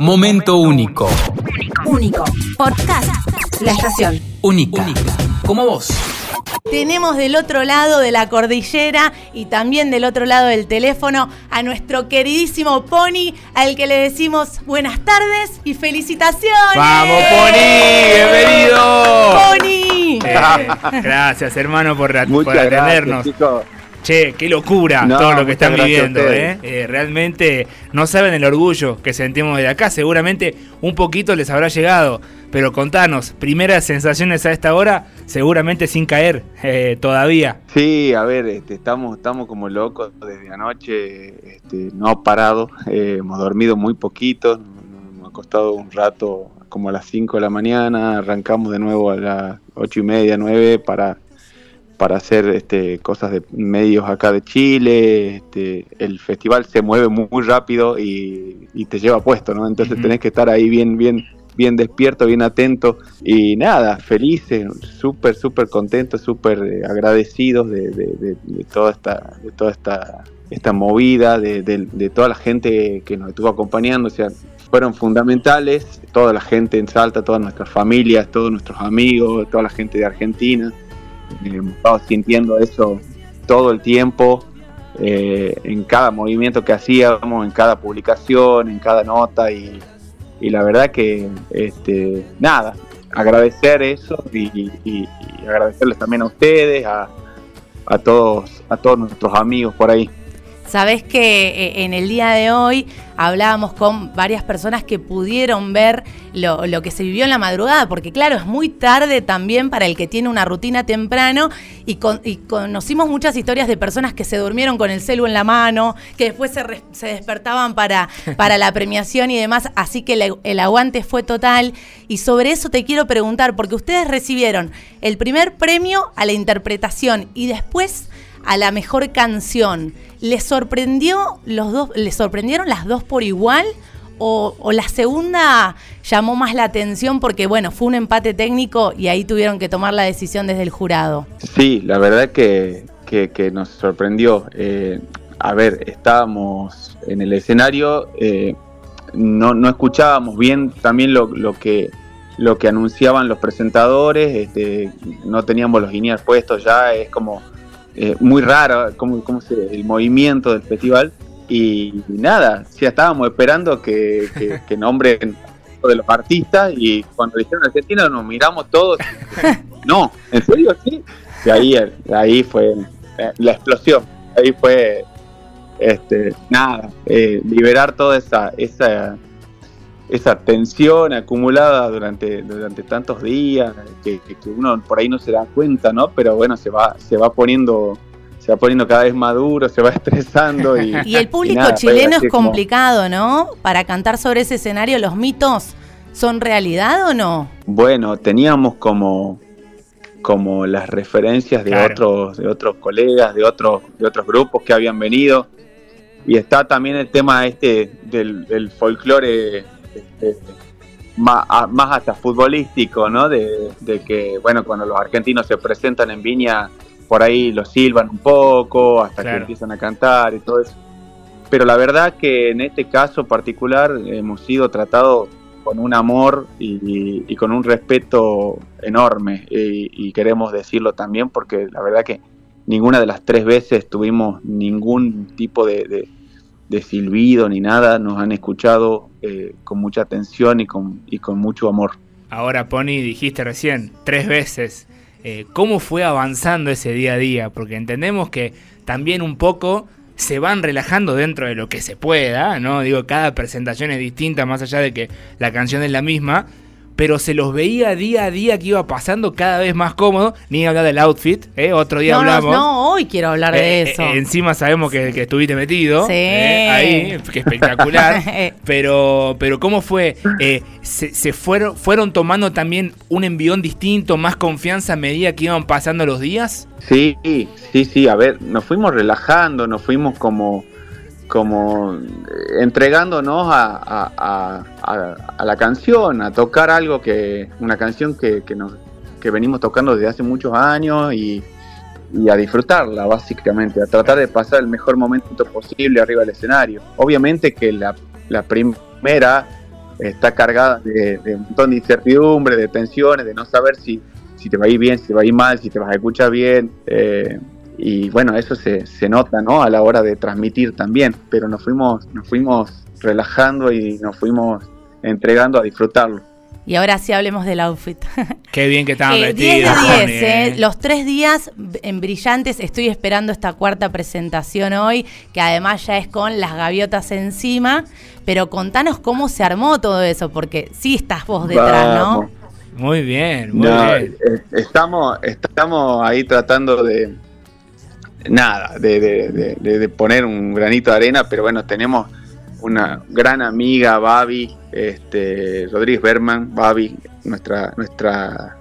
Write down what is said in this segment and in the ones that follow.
Momento único. Único. Podcast. La estación. Única. Como vos. Tenemos del otro lado de la cordillera y también del otro lado del teléfono a nuestro queridísimo Pony, al que le decimos buenas tardes y felicitaciones. ¡Vamos, Pony! ¡Bienvenido! ¡Pony! Eh, gracias, hermano, por, atendernos. gracias, chicos. Che, qué locura No, todo lo que están viviendo, ¿eh? Eh, Realmente no saben el orgullo que sentimos de acá. Seguramente un poquito les habrá llegado. Pero contanos, primeras sensaciones a esta hora, seguramente sin caer eh, todavía. Sí, a ver, este, estamos, estamos como locos desde anoche, este, no ha parado, eh, hemos dormido muy poquito, nos hemos acostado un rato como a las 5 de la mañana, arrancamos de nuevo a las 8 y media, 9 para, para hacer este, cosas de medios acá de Chile, este, el festival se mueve muy, muy rápido y, y te lleva puesto, ¿no? Entonces tenés que estar ahí bien, bien, bien despierto, bien atento y nada, felices, súper, súper contentos, súper eh, agradecidos de, de- de- de toda esta, de toda esta, esta movida, de, de- de toda la gente que nos estuvo acompañando, o sea, fueron fundamentales, toda la gente en Salta, todas nuestras familias, todos nuestros amigos, toda la gente de Argentina, hemos estado sintiendo eso todo el tiempo. eh, en cada movimiento que hacíamos, en cada publicación, en cada nota y, y la verdad que este nada agradecer eso y, y- y agradecerles también a ustedes a, a todos a todos nuestros amigos por ahí Sabés que eh, en el día de hoy hablábamos con varias personas que pudieron ver lo, que se vivió en la madrugada, porque claro, es muy tarde también para el que tiene una rutina temprano y, con- y conocimos muchas historias de personas que se durmieron con el celu en la mano, que después se, despertaban para, para la premiación y demás, así que el aguante fue total. Y sobre eso te quiero preguntar, porque ustedes recibieron el primer premio a la interpretación y después a la mejor canción. ¿Les sorprendió los dos, les sorprendieron las dos por igual? O, la segunda llamó más la atención porque, bueno, fue un empate técnico y ahí tuvieron que tomar la decisión desde el jurado. sí la verdad que, que- que nos sorprendió Eh, a ver estábamos en el escenario eh, no, no escuchábamos bien también lo, lo que lo que anunciaban los presentadores este, no teníamos los guineas puestos ya es como eh, muy raro como, como se- el movimiento del festival. Y, nada, ya estábamos esperando que, que, que nombren de los artistas y cuando dijeron Argentina nos miramos todos. No, ¿en serio sí? y ahí, ahí fue eh, la explosión. Ahí fue este nada eh, liberar toda esa esa esa tensión acumulada durante durante tantos días que, que- que uno por ahí no se da cuenta no pero bueno se va se va poniendo se va poniendo cada vez más duro se va estresando y, Y el público nada, chileno es como- complicado, ¿no? Para cantar sobre ese escenario, ¿los mitos son realidad o no? Bueno, teníamos como como las referencias de Claro. otros de otros colegas, de otros de otros grupos que habían venido y está también el tema este del, del folclore este, más, más hasta futbolístico, ¿no? De, de que bueno cuando los argentinos se presentan en Viña por ahí los silban un poco hasta Claro. que empiezan a cantar y todo eso. Pero la verdad que en este caso particular hemos sido tratados con un amor y, y con un respeto enorme y, y queremos decirlo también porque la verdad que ninguna de las tres veces tuvimos ningún tipo de, de- de silbido ni nada, nos han escuchado eh, con mucha atención y con, y con mucho amor. Ahora, Pony, dijiste recién, tres veces. eh, ¿Cómo fue avanzando ese día a día? Porque entendemos que también un poco se van relajando dentro de lo que se pueda, ¿no? Digo, cada presentación es distinta, más allá de que la canción es la misma, pero se los veía día a día que iba pasando cada vez más cómodo, ni hablar del outfit, ¿eh? Otro día No, no, hablamos. no, hoy quiero hablar de Eh, eso. eh, encima sabemos que, que estuviste metido. Sí. eh, ahí, que espectacular. pero, pero ¿cómo fue? Eh, se, se fueron, ¿Fueron tomando también un envión distinto, más confianza a medida que iban pasando los días? Sí, sí, sí, a ver, nos fuimos relajando, nos fuimos como, como eh, entregándonos a, la canción, a tocar algo que, una canción que, que, nos, que venimos tocando desde hace muchos años y, y a disfrutarla básicamente, a tratar de pasar el mejor momento posible arriba del escenario. Obviamente que la, la primera está cargada de, de un montón de incertidumbre, de tensiones, de no saber si, si te va a ir bien, si te va a ir mal, si te vas a escuchar bien. eh, y bueno, eso se, se nota, ¿no? A la hora de transmitir también. Pero nos fuimos, nos fuimos relajando y nos fuimos entregando a disfrutarlo. Y ahora sí hablemos del outfit. Qué bien que estaban Eh, 10 de vestidos. 10, Connie, eh. eh. Los tres días en brillantes. Estoy esperando esta cuarta presentación hoy, que además ya es con las gaviotas encima. Pero contanos cómo se armó todo eso, porque sí estás vos detrás, Vamos. ¿no? Muy bien, muy No, bien. eh, estamos, estamos ahí tratando de nada, de, de- de- de- de poner un granito de arena, pero bueno, tenemos una gran amiga, Babi, este, Rodríguez Berman, Babi, nuestra, nuestra,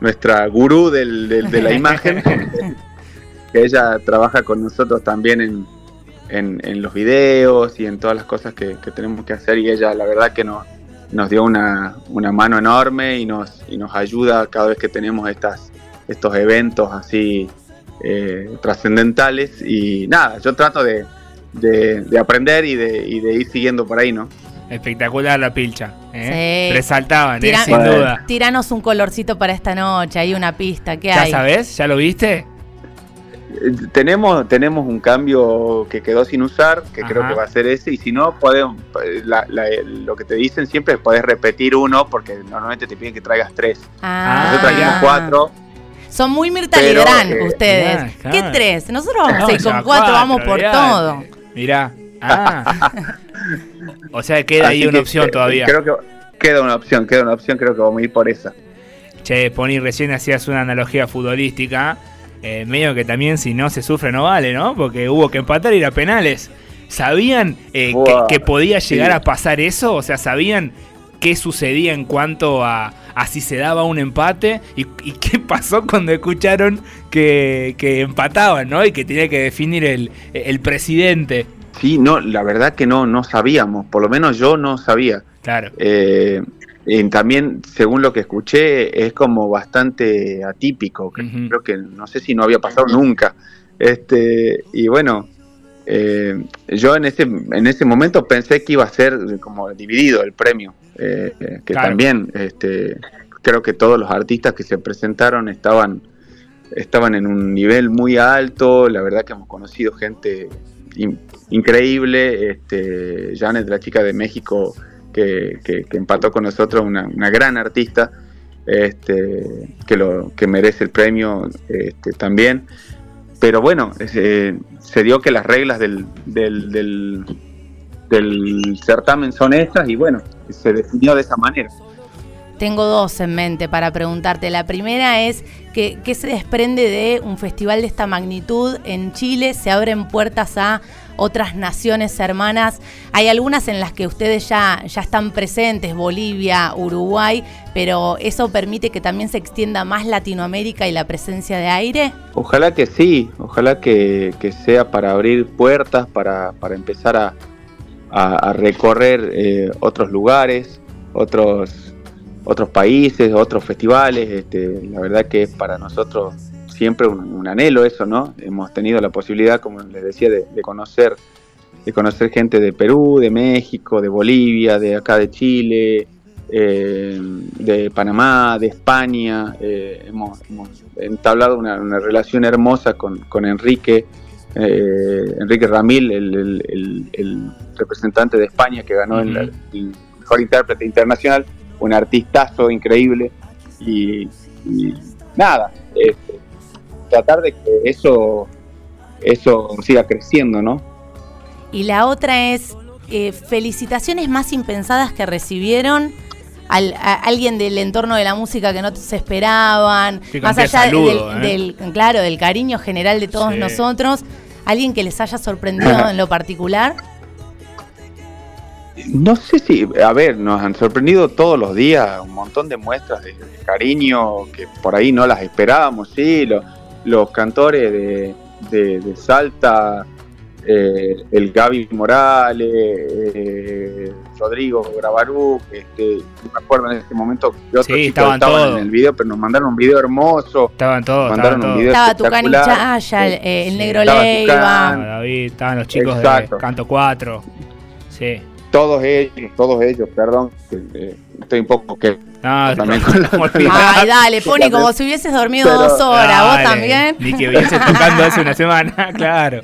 nuestra gurú del- del- de la imagen, que ella trabaja con nosotros también en, en- en los videos y en todas las cosas que, que tenemos que hacer y ella la verdad que nos, nos dio una, una mano enorme y nos, y nos ayuda cada vez que tenemos estas, estos eventos así eh, trascendentales y nada, yo trato de, de- de aprender y de, y de ir siguiendo por ahí, ¿no? Espectacular la pilcha. ¿eh? Sí. Resaltaban, ¿eh? Sin duda. Tiranos un colorcito para esta noche, hay una pista, ¿qué ¿Ya hay? sabes? ¿Ya lo viste? Tenemos, tenemos un cambio que quedó sin usar, que creo que va a ser ese, y si no, podemos, la- la- lo que te dicen siempre es podés repetir uno, porque normalmente te piden que traigas tres. Ah, Nosotros trajimos ya. cuatro, Son muy Mirta Pero, Legrand eh, ustedes. mirá, claro. ¿Qué tres? Nosotros vamos ir con cuatro, vamos por todo. Mirá. Ah. o sea, queda ahí una que, opción eh, todavía. Creo que queda una opción, queda una opción, creo que vamos a ir por esa. Che, Pony, recién hacías una analogía futbolística. eh, medio que también si no se sufre no vale, ¿no? Porque hubo que empatar y ir a penales. ¿Sabían eh, que, podía llegar sí. a pasar eso? O sea, ¿sabían qué sucedía en cuanto a, a si se daba un empate? ¿Y, y qué pasó cuando escucharon que, que empataban, ¿no? Y que tenía que definir el, el presidente. Sí, no, la verdad que no, no sabíamos, por lo menos yo no sabía. Claro. Eh, y también, según lo que escuché, es como bastante atípico. que. Creo que no sé si no había pasado nunca. Este, y bueno, eh, yo en ese, en ese momento pensé que iba a ser como dividido el premio. eh, eh, que Claro. también este, creo que todos los artistas que se presentaron estaban, estaban en un nivel muy alto. La verdad que hemos conocido gente in- increíble. Este, Janet, la chica de México, que, que- que empató con nosotros, una, una gran artista, este, que, lo, que merece el premio este, también. Pero bueno, eh, se dio que las reglas del, del, del, del certamen son estas y bueno, se definió de esa manera. Tengo dos en mente para preguntarte. La primera es que, ¿qué se desprende de un festival de esta magnitud en Chile? Se abren puertas a otras naciones hermanas. Hay algunas en las que ustedes ya, ya están presentes, Bolivia, Uruguay, pero ¿eso permite que también se extienda más Latinoamérica y la presencia de aire? Ojalá que sí, ojalá que, sea para abrir puertas, para, para empezar a, recorrer eh, otros lugares, otros, otros países, otros festivales. Este, la verdad que para nosotros siempre un, un anhelo eso, ¿no? Hemos tenido la posibilidad, como les decía, de, de conocer de conocer gente de Perú, de México, de Bolivia, de acá de Chile, eh, de Panamá, de España. eh, hemos, hemos entablado una, una relación hermosa con, con Enrique, eh, Enrique Ramil, el, el- el- el representante de España que ganó el, mejor intérprete internacional, un artistazo increíble. Y, y nada, este, tratar de que eso, eso siga creciendo, ¿no? Y la otra es eh, felicitaciones más impensadas que recibieron. al- a alguien del entorno de la música que no se esperaban, Sí, más allá saludo, del, ¿eh? del- claro, del cariño general de todos Sí. nosotros, alguien que les haya sorprendido en lo particular. No sé si, a ver, nos han sorprendido todos los días un montón de muestras de, de cariño que por ahí no las esperábamos, sí, lo- los cantores de, de- de Salta, eh, el Gaby Morales, eh, Rodrigo Grabarú, este, no me acuerdo en este momento que otros Sí, chicos estaban estaban todos. en el video, pero nos mandaron un video hermoso, Estaban todos, mandaron estaban un todos. video Estaba Tucán espectacular. Chaya, el, el Sí. negro Leiva. David, estaban los chicos Exacto. de Canto 4. Sí. Todos ellos, todos ellos, perdón, eh, estoy un poco que No, También no, con la- no. Ay, dale, Pony, como si hubieses dormido Pero- dos horas. ¿Vos también? Ni que hubiese tocando hace una semana, claro.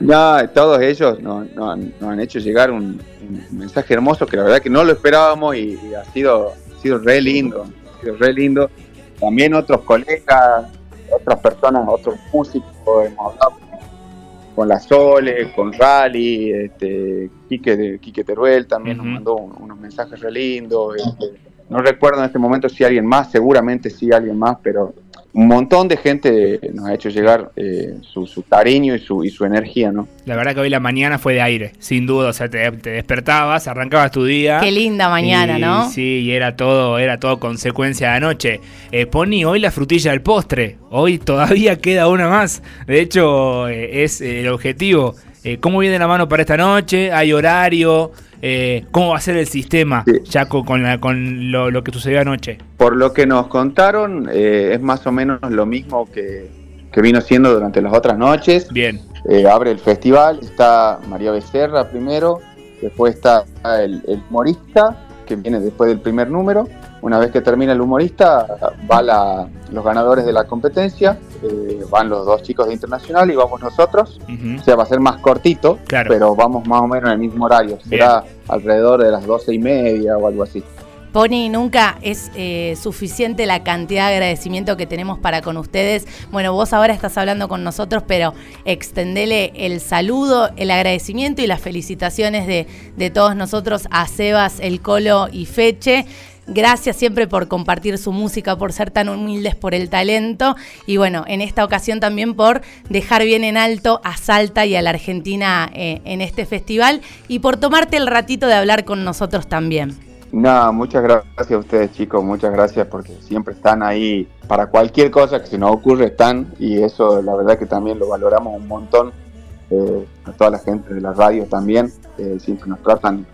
No, todos ellos nos, nos han- nos han hecho llegar un, un mensaje hermoso que la verdad que no lo esperábamos y, y ha sido ha sido re lindo, ha sido re lindo. También otros colegas, otras personas, otros músicos, hemos hablado con, la Sole, con Rally, este, Quique, de, Quique Teruel también nos mandó un- unos mensajes re lindos. este, no recuerdo en este momento si alguien más, seguramente sí alguien más, pero un montón de gente nos ha hecho llegar eh, su, su cariño y su, y su energía, ¿no? La verdad que hoy la mañana fue de aire, sin duda. O sea, te, te despertabas, arrancabas tu día. Qué linda mañana, y, ¿no? Sí, y era todo, era todo consecuencia de anoche. Eh, Pony, hoy la frutilla del postre. Hoy todavía queda una más. De hecho, eh, es eh, el objetivo. Eh, ¿Cómo viene la mano para esta noche? ¿Hay horario? Eh, ¿Cómo va a ser el sistema Sí. ya con, con la- con lo, lo que sucedió anoche? Por lo que nos contaron, eh, es más o menos lo mismo que, que vino siendo durante las otras noches. Bien, Eh, abre el festival, está María Becerra primero, después está el, el humorista, que viene después del primer número. Una vez que termina el humorista, va la- los ganadores de la competencia, eh, van los dos chicos de Internacional y vamos nosotros. O sea, va a ser más cortito, Claro. pero vamos más o menos en el mismo horario. Será alrededor de las doce y media o algo así. Pony, nunca es eh, suficiente la cantidad de agradecimiento que tenemos para con ustedes. Bueno, vos ahora estás hablando con nosotros, pero extendele el saludo, el agradecimiento y las felicitaciones de, de todos nosotros a Sebas, El Colo y Feche. Gracias siempre por compartir su música, por ser tan humildes por el talento y bueno, en esta ocasión también por dejar bien en alto a Salta y a la Argentina eh, en este festival y por tomarte el ratito de hablar con nosotros también. No, muchas gracias a ustedes chicos, muchas gracias porque siempre están ahí para cualquier cosa que se nos ocurre, están y eso la verdad que también lo valoramos un montón. eh, a toda la gente de la radio también, eh, siempre nos tratan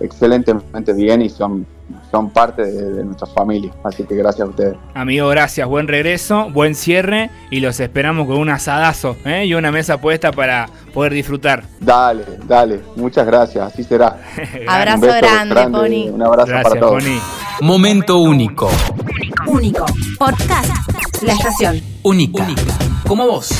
excelentemente bien y son, son parte de, de nuestra familia, así que gracias a ustedes. Amigo, gracias. Buen regreso, buen cierre y los esperamos con un asadazo ¿eh? y una mesa puesta para poder disfrutar. Dale, dale, muchas gracias, así será. Abrazo Un beso grande, Pony. Un abrazo Gracias, para todos. Pony. Momento único. Único. Podcast. La estación. Única. Como vos.